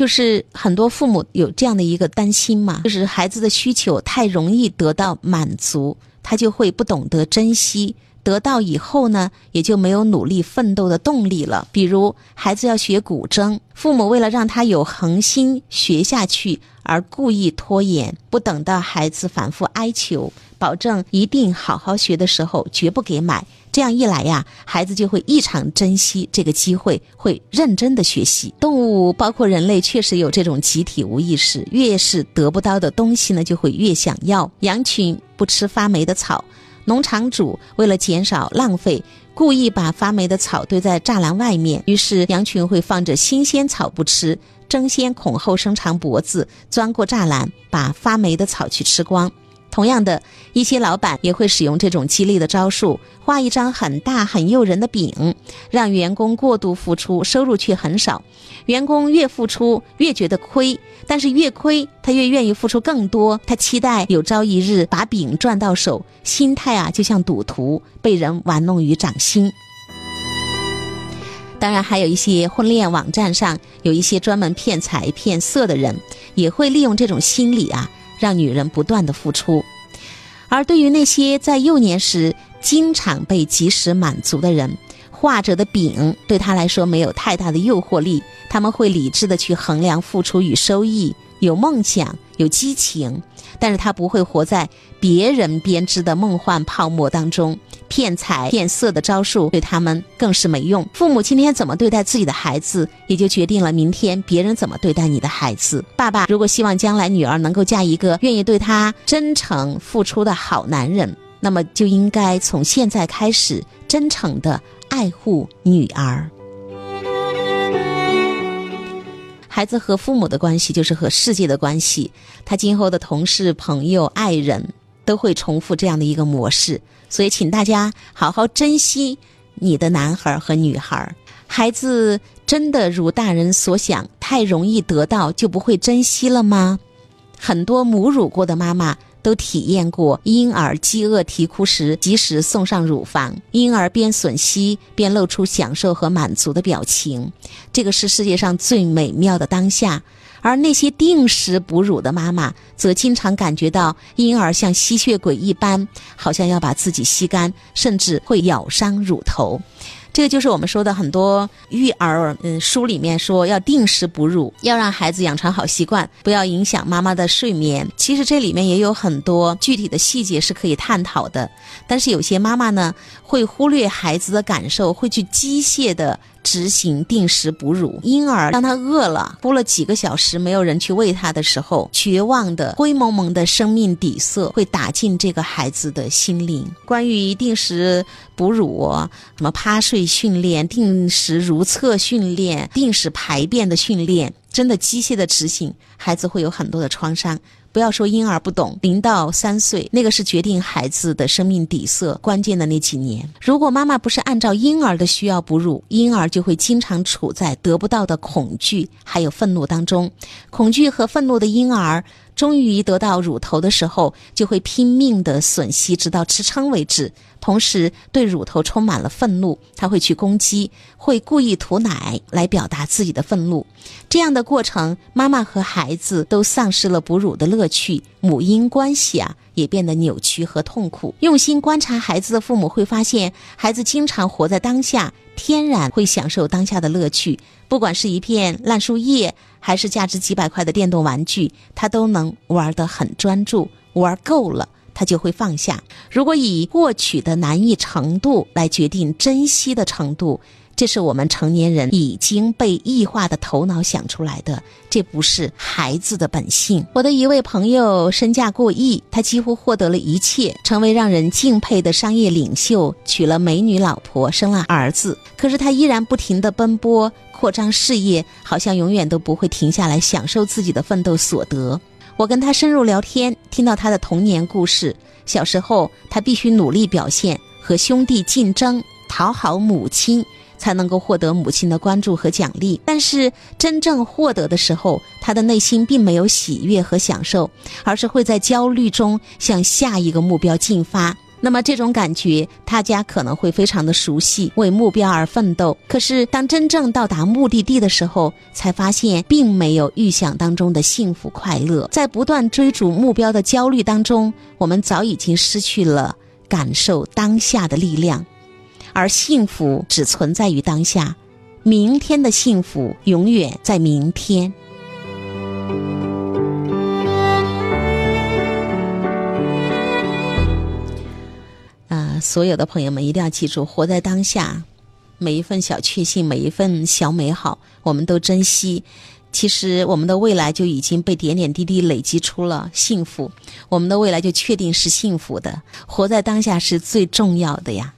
就是很多父母有这样的一个担心嘛，就是孩子的需求太容易得到满足，他就会不懂得珍惜。得到以后呢，也就没有努力奋斗的动力了。比如孩子要学古筝，父母为了让他有恒心学下去，而故意拖延，不等到孩子反复哀求，保证一定好好学的时候，绝不给买。这样一来呀，孩子就会异常珍惜这个机会，会认真的学习。动物包括人类，确实有这种集体无意识，越是得不到的东西呢，就会越想要。羊群不吃发霉的草。农场主为了减少浪费，故意把发霉的草堆在栅栏外面，于是羊群会放着新鲜草不吃，争先恐后伸长脖子钻过栅栏，把发霉的草去吃光。同样的一些老板也会使用这种激励的招数，画一张很大很诱人的饼，让员工过度付出，收入却很少。员工越付出越觉得亏，但是越亏他越愿意付出更多。他期待有朝一日把饼赚到手，心态啊就像赌徒被人玩弄于掌心。当然，还有一些婚恋网站上有一些专门骗财骗色的人，也会利用这种心理啊。让女人不断的付出，而对于那些在幼年时经常被及时满足的人，画着的饼对他来说没有太大的诱惑力，他们会理智的去衡量付出与收益，有梦想，有激情。但是他不会活在别人编织的梦幻泡沫当中，骗财骗色的招数对他们更是没用。父母今天怎么对待自己的孩子，也就决定了明天别人怎么对待你的孩子。爸爸如果希望将来女儿能够嫁一个愿意对她真诚付出的好男人，那么就应该从现在开始真诚的爱护女儿。孩子和父母的关系就是和世界的关系，他今后的同事、朋友、爱人，都会重复这样的一个模式。所以，请大家好好珍惜你的男孩和女孩。孩子真的如大人所想，太容易得到就不会珍惜了吗？很多母乳过的妈妈。都体验过婴儿饥饿啼哭时，及时送上乳房，婴儿边吮吸边露出享受和满足的表情，这个是世界上最美妙的当下。而那些定时哺乳的妈妈，则经常感觉到婴儿像吸血鬼一般，好像要把自己吸干，甚至会咬伤乳头。这个就是我们说的很多育儿，嗯，书里面说要定时哺乳，要让孩子养成好习惯，不要影响妈妈的睡眠。其实这里面也有很多具体的细节是可以探讨的，但是有些妈妈呢会忽略孩子的感受，会去机械的。执行定时哺乳，婴儿当他饿了，哭了几个小时，没有人去喂他的时候，绝望的灰蒙蒙的生命底色会打进这个孩子的心灵。关于定时哺乳，什么趴睡训练、定时如厕训练、定时排便的训练，真的机械的执行，孩子会有很多的创伤。不要说婴儿不懂，零到三岁那个是决定孩子的生命底色关键的那几年。如果妈妈不是按照婴儿的需要哺乳，婴儿就会经常处在得不到的恐惧还有愤怒当中。恐惧和愤怒的婴儿。终于得到乳头的时候，就会拼命的吮吸，直到吃撑为止。同时，对乳头充满了愤怒，他会去攻击，会故意吐奶来表达自己的愤怒。这样的过程，妈妈和孩子都丧失了哺乳的乐趣，母婴关系啊也变得扭曲和痛苦。用心观察孩子的父母会发现，孩子经常活在当下，天然会享受当下的乐趣。不管是一片烂树叶，还是价值几百块的电动玩具，他都能玩得很专注。玩够了，他就会放下。如果以获取的难易程度来决定珍惜的程度。这是我们成年人已经被异化的头脑想出来的，这不是孩子的本性。我的一位朋友身价过亿，他几乎获得了一切，成为让人敬佩的商业领袖，娶了美女老婆，生了儿子。可是他依然不停地奔波，扩张事业，好像永远都不会停下来享受自己的奋斗所得。我跟他深入聊天，听到他的童年故事。小时候，他必须努力表现，和兄弟竞争，讨好母亲。才能够获得母亲的关注和奖励，但是真正获得的时候，他的内心并没有喜悦和享受，而是会在焦虑中向下一个目标进发。那么这种感觉，大家可能会非常的熟悉，为目标而奋斗。可是当真正到达目的地的时候，才发现并没有预想当中的幸福快乐。在不断追逐目标的焦虑当中，我们早已经失去了感受当下的力量，而幸福只存在于当下，明天的幸福永远在明天。啊所有的朋友们一定要记住，活在当下，每一份小确幸，每一份小美好，我们都珍惜。其实，我们的未来就已经被点点滴滴累积出了幸福，我们的未来就确定是幸福的。活在当下是最重要的呀。